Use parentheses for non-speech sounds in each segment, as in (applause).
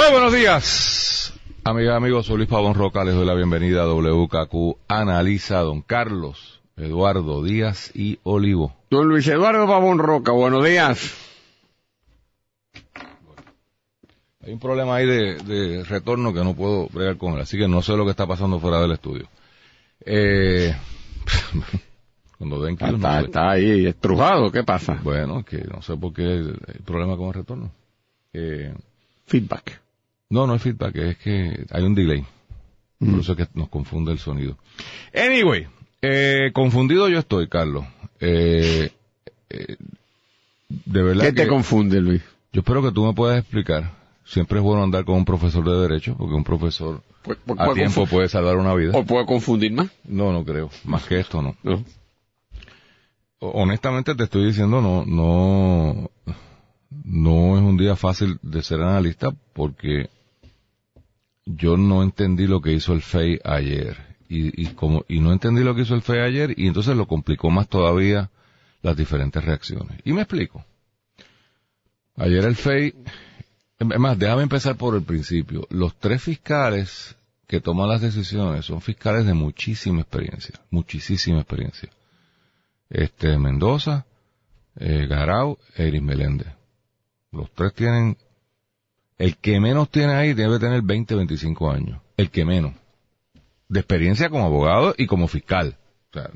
Muy buenos días, amigas amigos. Soy Luis Pavón Roca. Les doy la bienvenida a WKQ Analiza, don Carlos, Eduardo Díaz y Olivo. Don Luis Eduardo Pavón Roca, buenos días. Hay un problema ahí de, de retorno que no puedo bregar con él, así que no sé lo que está pasando fuera del estudio. Eh, (laughs) cuando den que no Está, sé. está ahí estrujado, ¿qué pasa? Bueno, que no sé por qué el, el problema con el retorno. Eh, Feedback. No, no es feedback, es que hay un delay. Mm. Por eso es que nos confunde el sonido. Anyway, eh, confundido yo estoy, Carlos. Eh, eh, de verdad ¿Qué te que confunde, Luis? yo espero que tú me puedas explicar. Siempre es bueno andar con un profesor de derecho, porque un profesor Pu- pu- a puede tiempo puede salvar una vida. ¿O puede confundir más? No, no creo. Más que esto, no. No. Honestamente te estoy diciendo, no, no, no es un día fácil de ser analista porque yo no entendí lo que hizo el FEI ayer. Y, y como, y no entendí lo que hizo el FEI ayer y entonces lo complicó más todavía las diferentes reacciones. Y me explico. Ayer el FEI, es más, déjame empezar por el principio. Los tres fiscales que toman las decisiones son fiscales de muchísima experiencia, muchísima experiencia. Este, Mendoza, eh, Garau e Iris Meléndez. Los tres tienen, el que menos tiene ahí debe tener 20, 25 años. El que menos. De experiencia como abogado y como fiscal. O sea,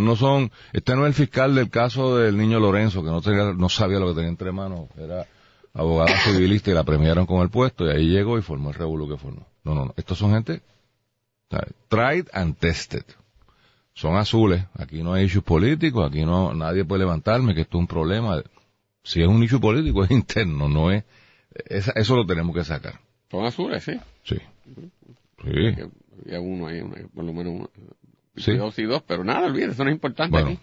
no son, este no es el fiscal del caso del niño Lorenzo, que no tenía, no sabía lo que tenía entre manos, era abogado (coughs) civilista y la premiaron con el puesto y ahí llegó y formó el revuelo que formó. No, no, no. Estos son gente, tried and tested son azules. Aquí no hay issues políticos, aquí no nadie puede levantarme que esto es un problema. Si es un issue político (laughs) es interno, no es esa- eso lo tenemos que sacar. Son azules, sí. Sí. Sí. Había uno ahí, una- por lo menos uno. Sí. Dos y dos, pero nada, olvídate, eso no es importante Bueno. aquí.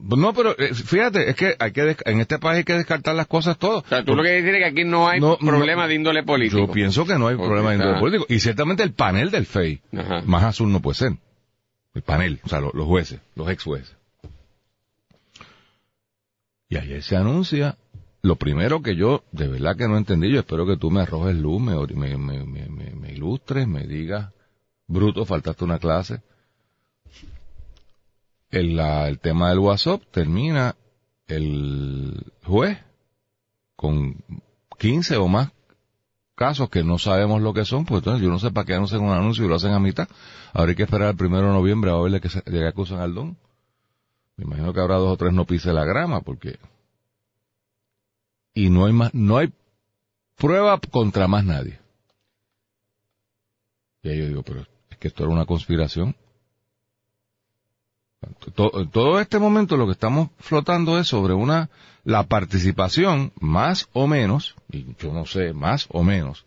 No, pero eh, fíjate, es que hay que en este país hay que descartar las cosas todas. O sea, tú lo que dices es que aquí no hay No, problema no. de índole político. Yo pienso que no hay Porque problema de índole político. Y ciertamente el panel del FEI, Ajá. más azul no puede ser. El panel, o sea, lo- los jueces, los ex jueces. Y ayer se anuncia, lo primero que yo, de verdad que no entendí, yo espero que tú me arrojes luz, me, me, me, me, ilustres, me digas, bruto, faltaste una clase. El, tema del WhatsApp termina el juez con 15 o más casos que no sabemos lo que son, pues entonces yo no sé para qué anuncian un anuncio y lo hacen a mitad. Ahora hay que esperar el primero de noviembre a ver de qué, se- qué acusan al don. Me imagino que habrá dos o tres no pise la grama, porque... Y no hay más, no hay prueba contra más nadie. Y ahí yo digo, pero es que esto era una conspiración. To- En todo este momento lo que estamos flotando es sobre una, la participación más o menos, y yo no sé, más o menos,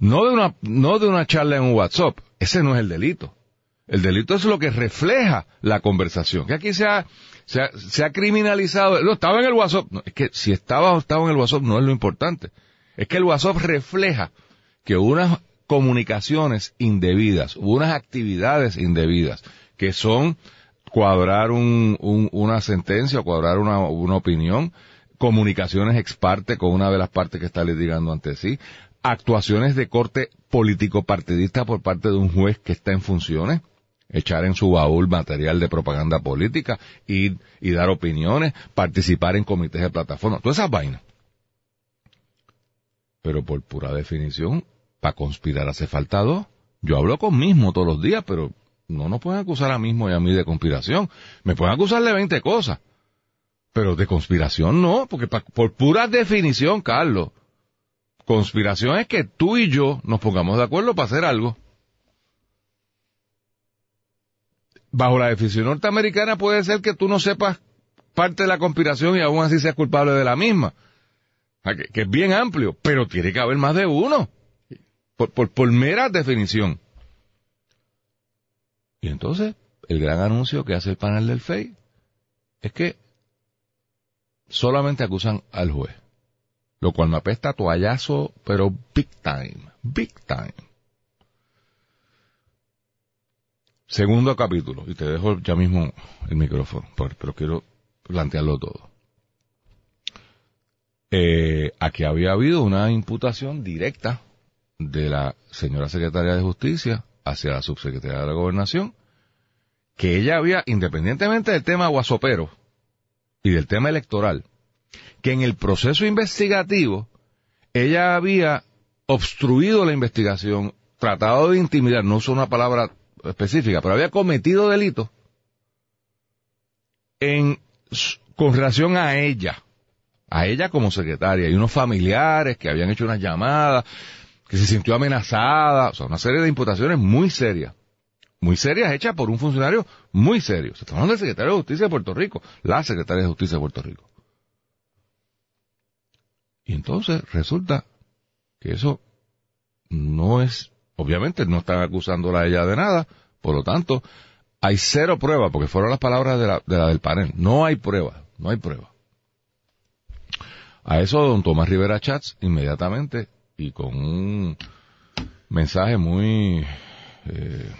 no de una, no de una charla en un WhatsApp, ese no es el delito. El delito es lo que refleja la conversación. Que aquí se ha, se ha, criminalizado, no, estaba en el WhatsApp, no, es que si estaba o estaba en el WhatsApp no es lo importante. Es que el WhatsApp refleja que unas comunicaciones indebidas, unas actividades indebidas, que son cuadrar un- una sentencia o cuadrar una, una opinión, comunicaciones ex parte con una de las partes que está litigando ante sí, actuaciones de corte político partidista por parte de un juez que está en funciones, echar en su baúl material de propaganda política, y dar opiniones, participar en comités de plataforma, todas esas vainas. Pero por pura definición, para conspirar hace falta dos. Yo hablo con mismo todos los días, pero no nos pueden acusar a mismo y a mí de conspiración. Me pueden acusar de 20 cosas. Pero de conspiración no, porque por pura definición, Carlos, conspiración es que tú y yo nos pongamos de acuerdo para hacer algo. Bajo la definición norteamericana puede ser que tú no sepas parte de la conspiración y aún así seas culpable de la misma. que es bien amplio, pero tiene que haber más de uno. Por, por, por mera definición. Y entonces, el gran anuncio que hace el panel del FEI es que solamente acusan al juez. Lo cual me apesta a toallazo, pero big time, big time. Segundo capítulo, y te dejo ya mismo el micrófono, pero quiero plantearlo todo. Eh, aquí había habido una imputación directa de la señora secretaria de Justicia hacia la subsecretaria de la Gobernación, que ella había, independientemente del tema guasopero y del tema electoral, que en el proceso investigativo ella había obstruido la investigación, tratado de intimidar, no uso una palabra específica, pero había cometido delitos en, con relación a ella, a ella como secretaria y unos familiares que habían hecho unas llamadas, que se sintió amenazada, o sea, una serie de imputaciones muy serias, muy serias hechas por un funcionario muy serio. Se está hablando del secretario de Justicia de Puerto Rico, la secretaria de Justicia de Puerto Rico. Y entonces resulta que eso no es, obviamente no están acusándola a ella de nada, por lo tanto, hay cero prueba, porque fueron las palabras de la, de la del panel. No hay prueba, no hay prueba. A eso don Tomás Rivera Chats inmediatamente y con un mensaje muy eh,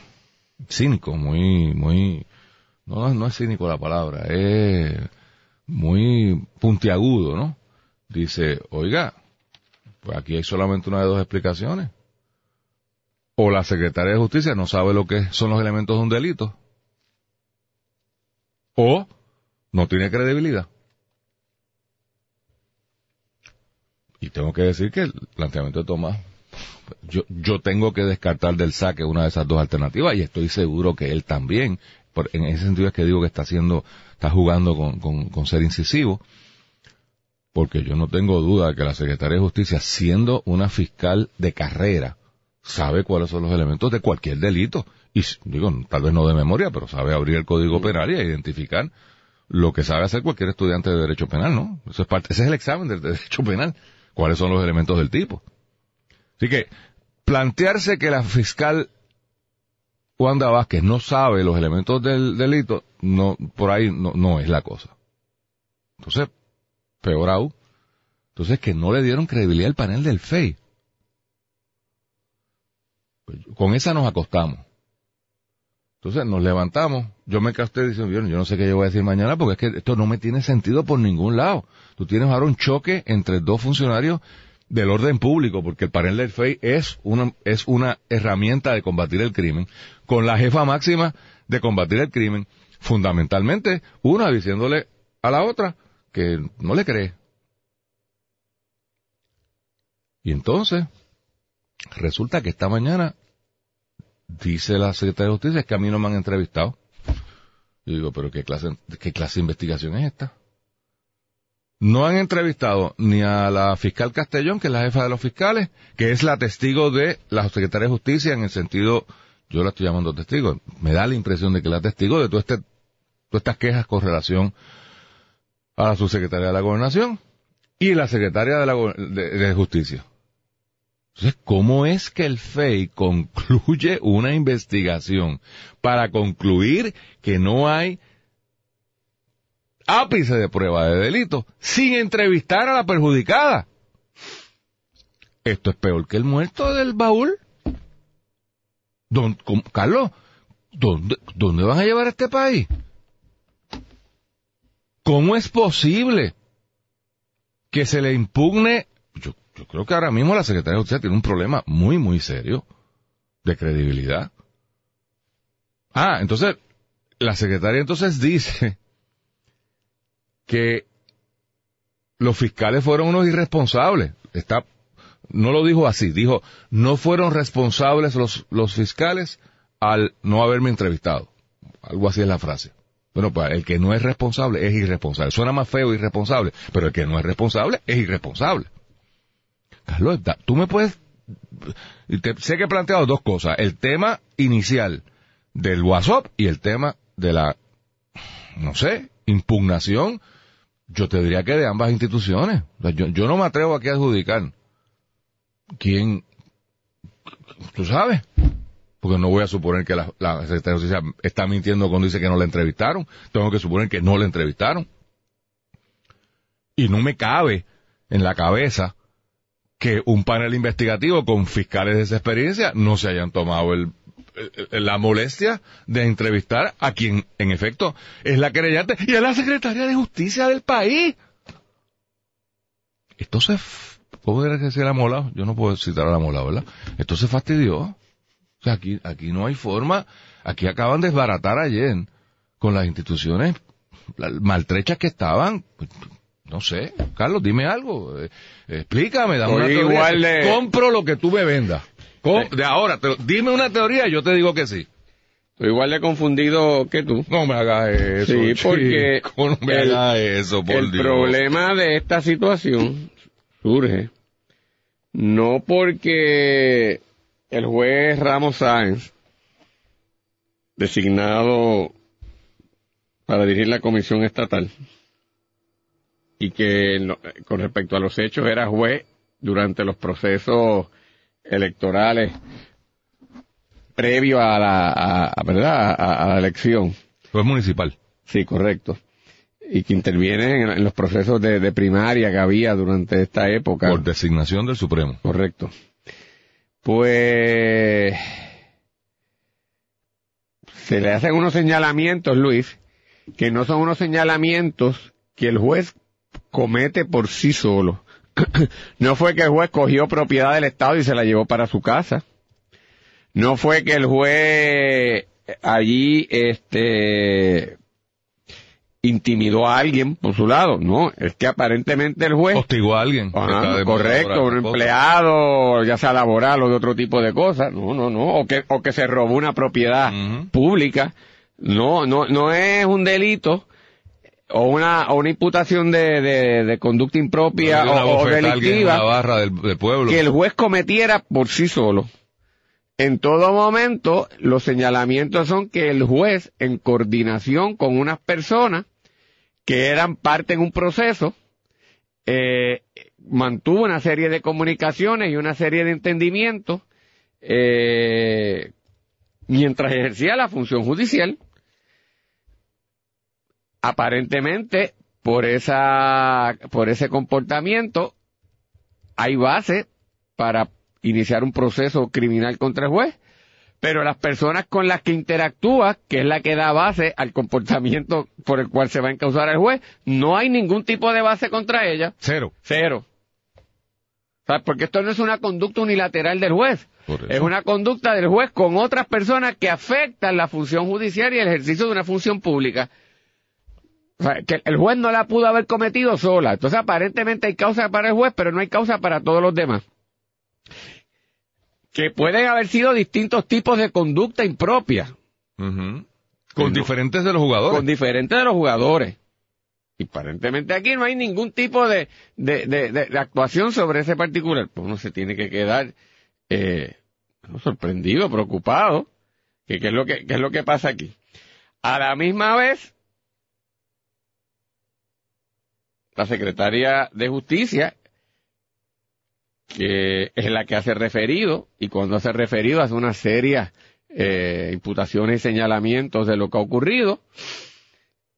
cínico, muy, muy, no, no es cínico la palabra, es muy puntiagudo, ¿no? Dice, oiga, pues aquí hay solamente una de dos explicaciones. O la secretaria de justicia no sabe lo que son los elementos de un delito. O no tiene credibilidad. Y tengo que decir que el planteamiento de Tomás, yo, yo tengo que descartar del saque una de esas dos alternativas y estoy seguro que él también. En ese sentido es que digo que está haciendo, está jugando con, con, con ser incisivo porque yo no tengo duda de que la Secretaría de Justicia, siendo una fiscal de carrera, sabe cuáles son los elementos de cualquier delito. Y digo, tal vez no de memoria, pero sabe abrir el código penal y identificar lo que sabe hacer cualquier estudiante de derecho penal, ¿no? Eso es parte, ese es el examen del derecho penal. ¿Cuáles son los elementos del tipo? Así que, plantearse que la fiscal Wanda Vázquez no sabe los elementos del delito, no, por ahí no, no es la cosa. Entonces, peor aún. Entonces, que no le dieron credibilidad al panel del FEI. Pues, con esa nos acostamos. Entonces, nos levantamos. Yo me usted diciendo, yo, yo no sé qué yo voy a decir mañana porque es que esto no me tiene sentido por ningún lado. Tú tienes ahora un choque entre dos funcionarios del orden público, porque el panel del es una, es una herramienta de combatir el crimen, con la jefa máxima de combatir el crimen, fundamentalmente una diciéndole a la otra que no le cree. Y entonces, resulta que esta mañana, dice la secretaria de Justicia, que a mí no me han entrevistado. Yo digo, pero ¿qué clase, qué clase de investigación es esta? No han entrevistado ni a la fiscal Castellón, que es la jefa de los fiscales, que es la testigo de la secretaria de Justicia en el sentido, yo la estoy llamando testigo, me da la impresión de que la testigo de este, todas estas quejas con relación a la subsecretaria de la Gobernación y la secretaria de, la, de Justicia. Entonces, ¿cómo es que el FEI concluye una investigación para concluir que no hay ápice de prueba de delito sin entrevistar a la perjudicada? Esto es peor que el muerto del baúl. Don, Carlos, ¿dónde, ¿dónde van a llevar a este país? ¿Cómo es posible que se le impugne? Yo, creo que ahora mismo la Secretaría de Justicia tiene un problema muy, muy serio de credibilidad. Ah, entonces, la secretaria entonces dice que los fiscales fueron unos irresponsables. Está, no lo dijo así, dijo, no fueron responsables los, los fiscales al no haberme entrevistado. Algo así es la frase. Bueno, pues el que no es responsable es irresponsable. Suena más feo irresponsable, pero el que no es responsable es irresponsable. Carlos, tú me puedes... te- sé que he planteado dos cosas. El tema inicial del WhatsApp y el tema de la, no sé, impugnación Yo te diría que de ambas instituciones. Yo, yo no me atrevo aquí a adjudicar quién, tú sabes, porque no voy a suponer que la, la Secretaría de Justicia está mintiendo cuando dice que no la entrevistaron. Tengo que suponer que no la entrevistaron. Y no me cabe en la cabeza que un panel investigativo con fiscales de esa experiencia no se hayan tomado el, la molestia de entrevistar a quien en efecto es la querellante y es la secretaria de justicia del país. Esto se, f- ¿cómo era que se era molado? Yo no puedo citar a la molado, ¿verdad? Esto se fastidió. Aquí, aquí no hay forma, aquí acaban de desbaratar ayer con las instituciones la- maltrechas que estaban. No sé, Carlos, dime algo, eh, explícame, dame una teoría. igual de- Compro lo que tú me vendas. Com-. De ahora, te dime una teoría y yo te digo que sí. Estoy igual de confundido que tú. No me hagas eso. Sí, porque chico, no me el- hagas eso, por el Dios. problema de esta situación surge no porque el juez Ramos Sáenz, designado para dirigir la comisión estatal, y que con respecto a los hechos era juez durante los procesos electorales previo a la, a- a- ¿verdad? A- la elección. Pues municipal. Sí, correcto. Y que interviene en, en los procesos de, de primaria que había durante esta época. Por designación del Supremo. Correcto. Pues se le hacen unos señalamientos, Luis, que no son unos señalamientos que el juez comete por sí solo. (clears throat) no fue que el juez cogió propiedad del Estado y se la llevó para su casa. No fue que el juez allí este intimidó a alguien por su lado, no, es que aparentemente el juez Hostigó a alguien. correcto, un empleado, ya sea laboral o de otro tipo de cosas, no, no, no, o que, o que se robó una propiedad pública, no, no, no es un delito o una, o una imputación de, de, de conducta impropia o, delictiva una barra del, del pueblo. que el juez cometiera por sí solo. En todo momento, los señalamientos son que el juez, en coordinación con unas personas que eran parte en un proceso, eh, mantuvo una serie de comunicaciones y una serie de entendimientos eh, mientras ejercía la función judicial. Aparentemente, por esa, por ese comportamiento, hay base para iniciar un proceso criminal contra el juez, pero las personas con las que interactúa, que es la que da base al comportamiento por el cual se va a encausar el juez, no hay ningún tipo de base contra ella, Cero. cero. Sea, porque esto no es una conducta unilateral del juez, es una conducta del juez con otras personas que afectan la función judicial y el ejercicio de una función pública. O sea, que el juez no la pudo haber cometido sola. Entonces, aparentemente hay causa para el juez, pero no hay causa para todos los demás. Que pueden haber sido distintos tipos de conducta impropia. Con no. diferentes de los jugadores. con diferentes de los jugadores. Y aparentemente aquí no hay ningún tipo de, de, de- de- de actuación sobre ese particular. Pues uno se tiene que quedar eh, sorprendido, preocupado. Que, ¿Qué es lo que, qué es lo que pasa aquí? A la misma vez, la secretaria de Justicia, que es la que hace referido, y cuando hace referido hace una serie eh, imputaciones y señalamientos de lo que ha ocurrido,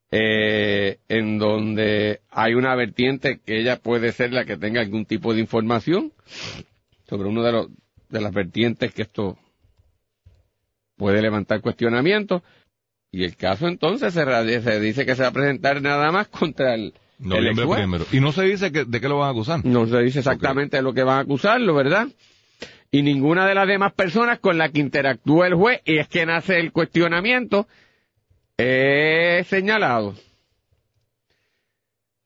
eh, en donde hay una vertiente que ella puede ser la que tenga algún tipo de información sobre uno de los de las vertientes que esto puede levantar cuestionamientos. Y el caso entonces se, se dice que se va a presentar nada más (laughs) contra el Noviembre juez. primero. Y no se dice que, de qué lo van a acusar. No se dice exactamente lo que van a acusarlo, ¿verdad? Y ninguna de las demás personas con las que interactúa el juez, y es que nace el cuestionamiento, es señalado.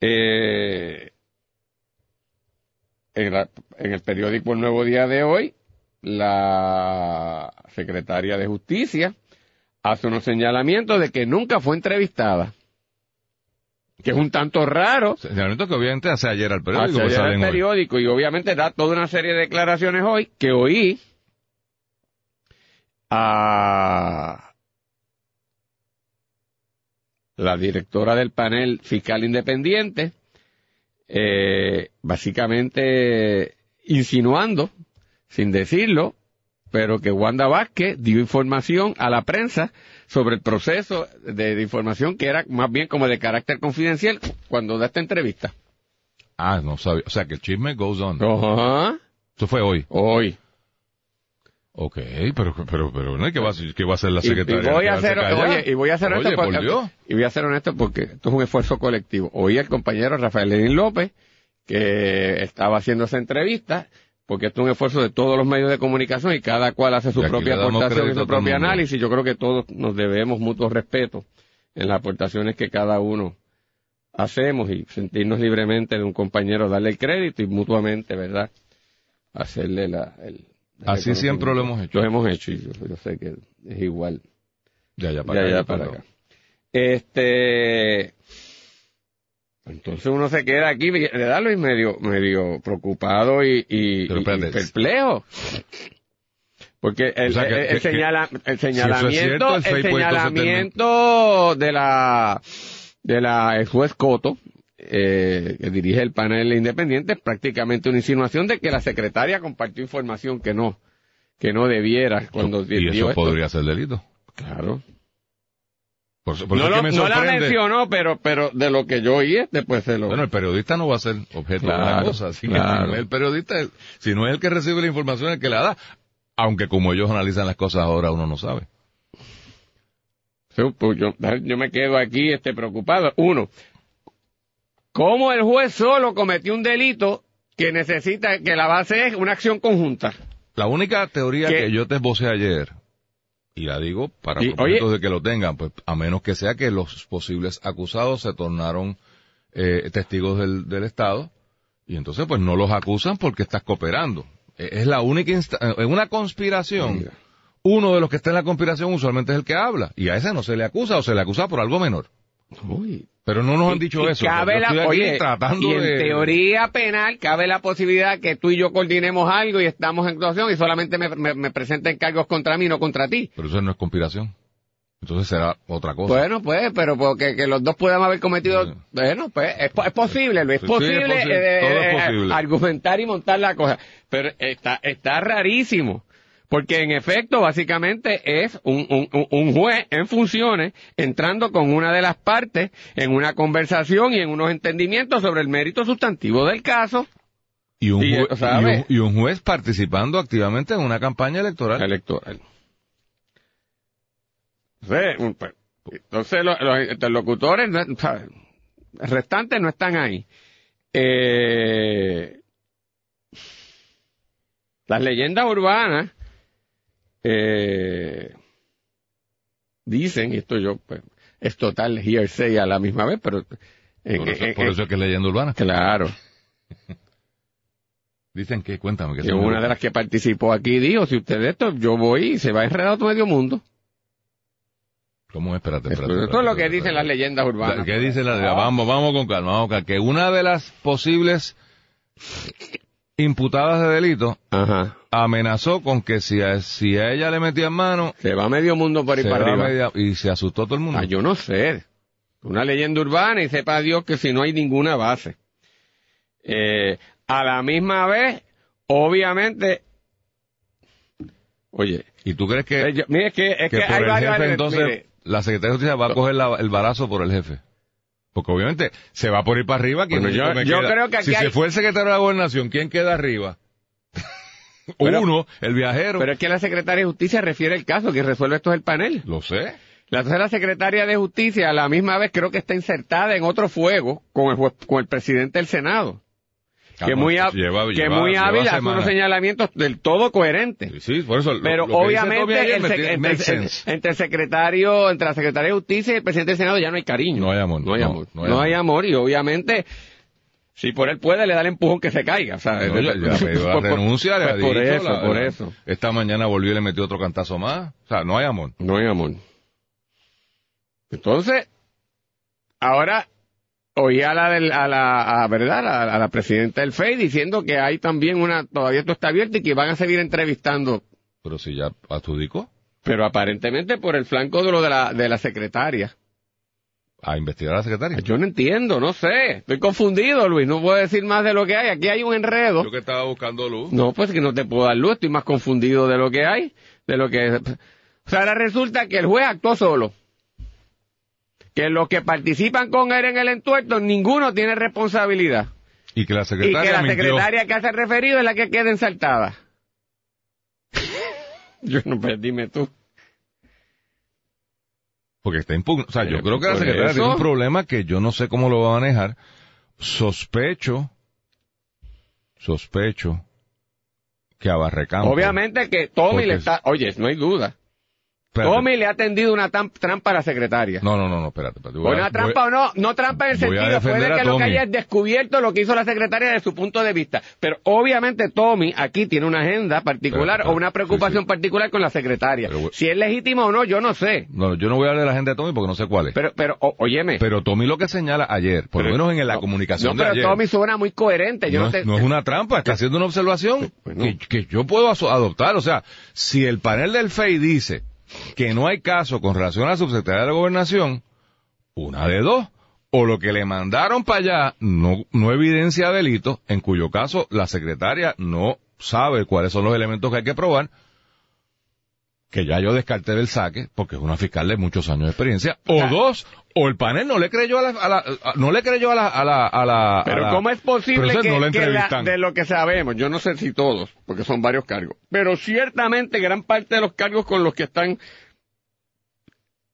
Eh, en, la- en el periódico El Nuevo Día de hoy, la secretaria de Justicia hace unos señalamientos de que nunca fue entrevistada. Que es un tanto raro, Señalamiento que obviamente hace ayer al periódico. Hoy. y obviamente da toda una serie de declaraciones hoy que oí a la directora del panel fiscal independiente, eh, básicamente insinuando, sin decirlo, pero que Wanda Vázquez dio información a la prensa sobre el proceso de, de información que era más bien como de carácter confidencial cuando da esta entrevista. Ah, no sabía. O sea, que el chisme goes on. Ajá. Eso fue hoy. Hoy. Ok, pero, pero, pero, ¿no? ¿Qué va, a hacer- qué va a hacer la Y, y secretaria? voy a ¿Quedarse ser, callada? oye, y voy a ser honesto por porque, y voy a ser honesto porque esto es un esfuerzo colectivo. Oí al compañero Rafael Lenín López que estaba haciendo esa entrevista porque esto es un esfuerzo de todos los medios de comunicación y cada cual hace su propia aportación y su propio análisis. Yo creo que todos nos debemos mutuo respeto en las aportaciones que cada uno hacemos y sentirnos libremente de un compañero, darle el crédito y mutuamente, ¿verdad? Hacerle la, el, Así siempre lo hemos hecho. Lo hemos hecho y yo, yo sé que es igual. Ya, ya, para acá. ya, para acá. Este, entonces uno se queda aquí, le da Luis medio, medio preocupado y, y, y- y perplejo. Porque el, O sea, que- el- el que- que- señala- el eso es señalamiento, cierto, el señalamiento de la, de la el juez Coto, eh, que dirige el panel independiente, es prácticamente una insinuación de que la secretaria compartió información que no, que no debiera cuando Y eso esto. podría ser delito. Claro. Por, eso- por No, eso es lo- que me no la mencionó, pero, pero de lo que yo oí, después se lo... Bueno, el periodista no va a ser objeto de una cosa, así que claro. si no es el periodista, si no es el que recibe la información, el que la da, aunque como ellos analizan las cosas ahora uno no sabe. Sí, pues yo, yo me quedo aquí este, preocupado. Uno, ¿cómo el juez solo cometió un delito que necesita, que la base es una acción conjunta? La única teoría ¿Qué? que yo te esbocé ayer, y la digo para Y, propósitos oye- de que lo tengan, pues a menos que sea que los posibles acusados se tornaron eh, testigos del, del Estado, y entonces pues no los acusan porque estás cooperando. Eh, Es la única insta- eh, en una conspiración. Oiga. Uno de los que está en la conspiración usualmente es el que habla, y a ese no se le acusa o se le acusa por algo menor. Uy. Pero no nos han dicho y eso. Cabe la, oye, tratando y en de- teoría penal cabe la posibilidad que tú y yo coordinemos algo y estamos en actuación y solamente me, me- me presenten cargos contra mí, no contra ti. Pero eso no es conspiración. Entonces será otra cosa. Bueno, pues, pero porque que los dos puedan haber cometido, Sí. bueno, pues es, po- es posible, Luis, es Sí, sí, es posible, posible, eh, todo es eh, posible. argumentar y montar la cosa, pero está, está rarísimo, porque en efecto, básicamente es un, un, un- juez en funciones entrando con una de las partes en una conversación y en unos entendimientos sobre el mérito sustantivo del caso y, un y, jue- ¿sabe? y un- y un juez participando activamente en una campaña electoral. electoral. Pues, Entonces los, los interlocutores restantes no están ahí. Eh, las leyendas urbanas eh, dicen, y esto yo, pues, es total hearsay a la misma vez, pero... Por eso, por es que es leyenda urbana. claro. (laughs) Dicen que, cuéntame, que una de las que participó aquí dijo, si usted de esto, yo voy y se va enredado todo medio mundo. ¿Cómo es? Espérate, espérate. esto es lo que dicen las leyendas urbanas. ¿Qué dice la Ah. Vamos, vamos con calma, vamos con calma. Que una de las posibles imputadas de delito Ajá. amenazó con que si a, si a ella le metían mano, Se va medio mundo por ahí se para arriba. media- y se asustó todo el mundo. Ah, yo no sé. Una leyenda urbana y sepa Dios que si no hay ninguna base. Eh, a la misma vez, obviamente, oye, ¿Y tú crees que, eh, yo- mire, es que, es que que por hay el varios jefe entonces mire, la Secretaría de Justicia va a coger la- el barazo por el jefe? Porque obviamente se va por ir para arriba. ¿quién Bueno, yo- yo creo que aquí si hay- se fue el secretario de la gobernación, ¿quién queda arriba? (laughs) Pero- Uno, el viajero. pero es que la secretaria de Justicia refiere el caso, que resuelve esto es el panel. Lo sé. La tercera secretaria de Justicia a la misma vez creo que está insertada en otro fuego con el, juez- con el presidente del Senado. Que Ah, muy, lleva- que lleva- muy hábil hace unos señalamientos del todo coherentes. Sí, sí, por eso. lo- Pero lo obviamente el me entre, el secretario, entre la secretaria de Justicia y el presidente del Senado ya no hay cariño. No hay amor. No hay No, amor. no No hay amor. amor y obviamente si por él puede le da el empujón que se caiga. O sea, No, ya, ya (laughs) por- por- renuncia, le ha pues por dicho, eso, la- por eso. Esta mañana volvió y le metió otro cantazo más. O sea, no hay amor. No hay amor. Entonces, ahora oí a la, del, a la a, ¿verdad? A, la- a la presidenta del FEI diciendo que hay también una, todavía esto está abierto y que van a seguir entrevistando, Pero si ya adjudicó. pero aparentemente por el flanco de lo de la, de la secretaria. a investigar a la secretaria. Yo no entiendo, no sé. Estoy confundido, Luis. No puedo decir más de lo que hay. Aquí hay un enredo. Yo que estaba buscando luz. No, pues que no te puedo dar luz. Estoy más confundido de lo que hay. De lo que... O sea, ahora resulta que el juez actuó solo. Que los que participan con él en el entuerto, ninguno tiene responsabilidad. Y que la Y secretaria que la secretaria que hace referido es la que queda ensaltada. (laughs) Yo no, pues dime tú. Porque está impugno. O sea, yo creo que la secretaria tiene un problema que yo no sé cómo lo va a manejar. Sospecho, sospecho que a Barrecampo. Obviamente que Tommy le es- está... Oye, no hay duda. Espérate. Tommy le ha tendido una trampa a la secretaria. No, no, no, no, espérate. espérate. Voy a- Una voy- trampa o no, no trampa en el sentido, puede que lo que haya es descubierto lo que hizo la secretaria desde su punto de vista. Pero obviamente Tommy aquí tiene una agenda particular Pero, pero, o una preocupación sí, sí. particular con la secretaria. Pero, si es legítimo o no, yo no sé. No, yo no voy a hablar de la gente de Tommy porque no sé cuál es. Pero, Pero, pero, o- óyeme. Tommy lo que señala ayer, por lo Pero- menos en la no, comunicación no, de pero ayer. Tommy suena muy coherente. Yo no, no, es- te- no es una trampa, está haciendo una observación que, que yo puedo adoptar. O sea, si el panel del FEI dice que no hay caso con relación a la subsecretaria de la gobernación, una de dos. O lo que le mandaron para allá no, no evidencia delito, en cuyo caso la secretaria no sabe cuáles son los elementos que hay que probar, que ya yo descarté del saque, porque es una fiscal de muchos años de experiencia, o dos, o el panel no le creyó a la, a la- a- no le creyó a la, a la, a la- Pero a ¿cómo es posible que, no la que la- entrevistan. de lo que sabemos, yo no sé si todos, porque son varios cargos, pero ciertamente gran parte de los cargos con los que están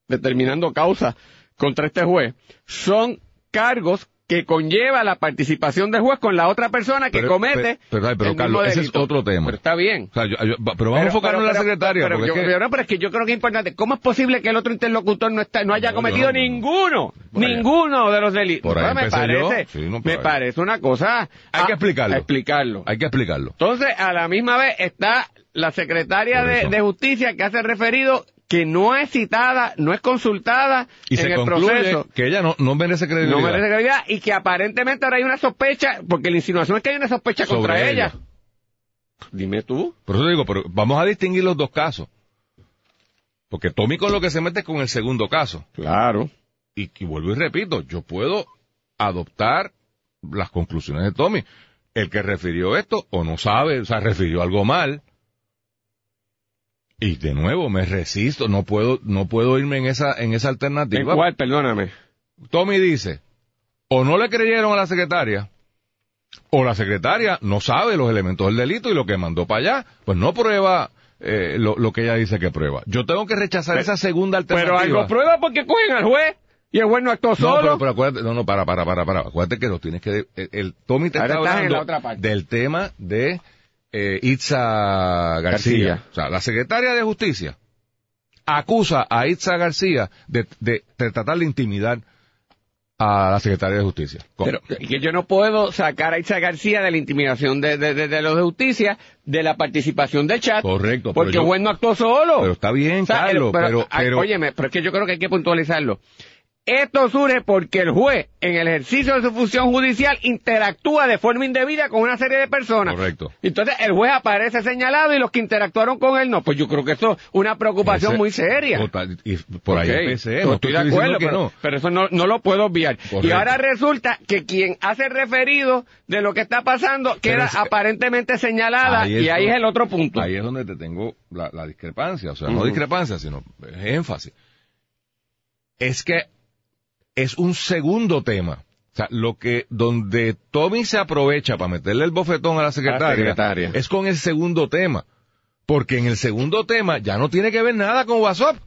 determinando causa contra este juez son cargos que conlleva la participación del juez con la otra persona que Pero- comete pero- pero, pero, el Carlos, mismo ese es otro tema. Pero está bien. O sea, yo- yo- pero vamos a enfocarnos en la secretaria, Pero, yo, es que- no, pero es que yo creo que es importante. ¿Cómo es posible que el otro interlocutor no está, no haya cometido ninguno, ninguno de los delitos? por ahí me parece, Sí, no, me ahí. parece una cosa. Hay que a- explicarlo. a explicarlo. hay que explicarlo. Entonces, a la misma vez está la secretaria de, de justicia que hace referido que no es citada, no es consultada Y en se el proceso. que ella no, no merece credibilidad. No merece credibilidad y que aparentemente ahora hay una sospecha, porque la insinuación es que hay una sospecha Sobre contra ella. ella. Dime tú. Por eso digo, pero vamos a distinguir los dos casos. Porque Tommy con lo que se mete es con el segundo caso. Claro. Y, y vuelvo y repito, yo puedo adoptar las conclusiones de Tommy. El que refirió esto o no sabe, o sea, refirió algo mal. Y de nuevo, me resisto, no puedo, no puedo irme en esa, en esa ¿En alternativa. cuál? Perdóname. Tommy dice, o no le creyeron a la secretaria, o la secretaria no sabe los elementos del delito y lo que mandó para allá, pues no prueba eh, lo, lo que ella dice que prueba. Yo tengo que rechazar Pero- esa segunda alternativa. Pero algo prueba porque cogen al juez y el juez no actuó No, solo. pero, pero acuérdate, no, no, para, para, para, para. Acuérdate que lo tienes que, el, el Tommy te Ahora está en hablando la otra parte. del tema de eh, Itza García. García. O sea, la secretaria de Justicia acusa a Itza García de, de, de tratar de intimidar a la secretaria de Justicia. Pero que yo no puedo sacar a Itza García de la intimidación de, de, de, de los de justicia, de la participación del chat. Correcto, pero Porque yo- juez no actuó solo. pero está bien, O sea, el- Carlos, pero, pero, Óyeme, pero es que yo creo que hay que puntualizarlo. Esto surge porque el juez, en el ejercicio de su función judicial, interactúa de forma indebida con una serie de personas. Correcto. Entonces, el juez aparece señalado y los que interactuaron con él no. Pues yo creo que eso es una preocupación ese- muy seria. total, y por ahí empecé, no estoy de acuerdo, pero, no. pero eso no, no lo puedo obviar. Y ahora resulta que quien hace referido de lo que está pasando queda es- aparentemente señalada Ahí y ahí donde- es el otro punto. Ahí es donde te tengo la, la discrepancia, o sea, no discrepancia, sino énfasis. Es que es un segundo tema. O sea, lo que, donde Tommy se aprovecha para meterle el bofetón a la secretaria, secretaria. es con el segundo tema. Porque en el segundo tema ya no tiene que ver nada con WhatsApp.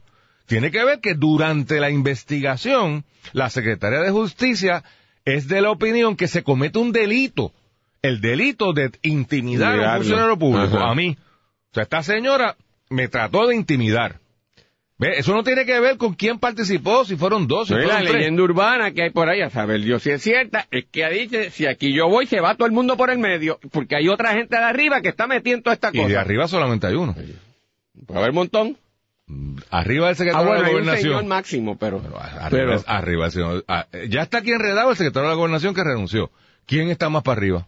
Tiene que ver que durante la investigación, la secretaria de Justicia es de la opinión que se comete un delito. El delito de intimidar a un funcionario público, Ajá. a mí. O sea, esta señora me trató de intimidar. ¿Ve? Eso no tiene que ver con quién participó, si fueron dos, si No, y la fueron tres. leyenda urbana que hay por ahí, a saber Dios si es cierta, es que dice, si aquí yo voy, se va todo el mundo por el medio, porque hay otra gente de arriba que está metiendo toda esta Y cosa. de arriba solamente hay uno. Puede haber un montón. Arriba del Ah, secretario bueno, de hay la un señor gobernación. máximo, pero... Pero arriba, pero- arriba el señor- ah, ya está aquí enredado el secretario de la gobernación que renunció. ¿Quién está más para arriba?